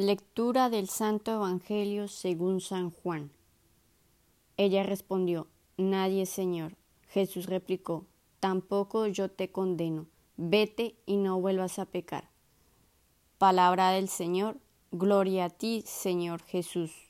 Lectura del Santo Evangelio según San Juan. Ella respondió, Nadie, Señor. Jesús replicó, Tampoco yo te condeno. Vete y no vuelvas a pecar. Palabra del Señor. Gloria a ti, Señor Jesús.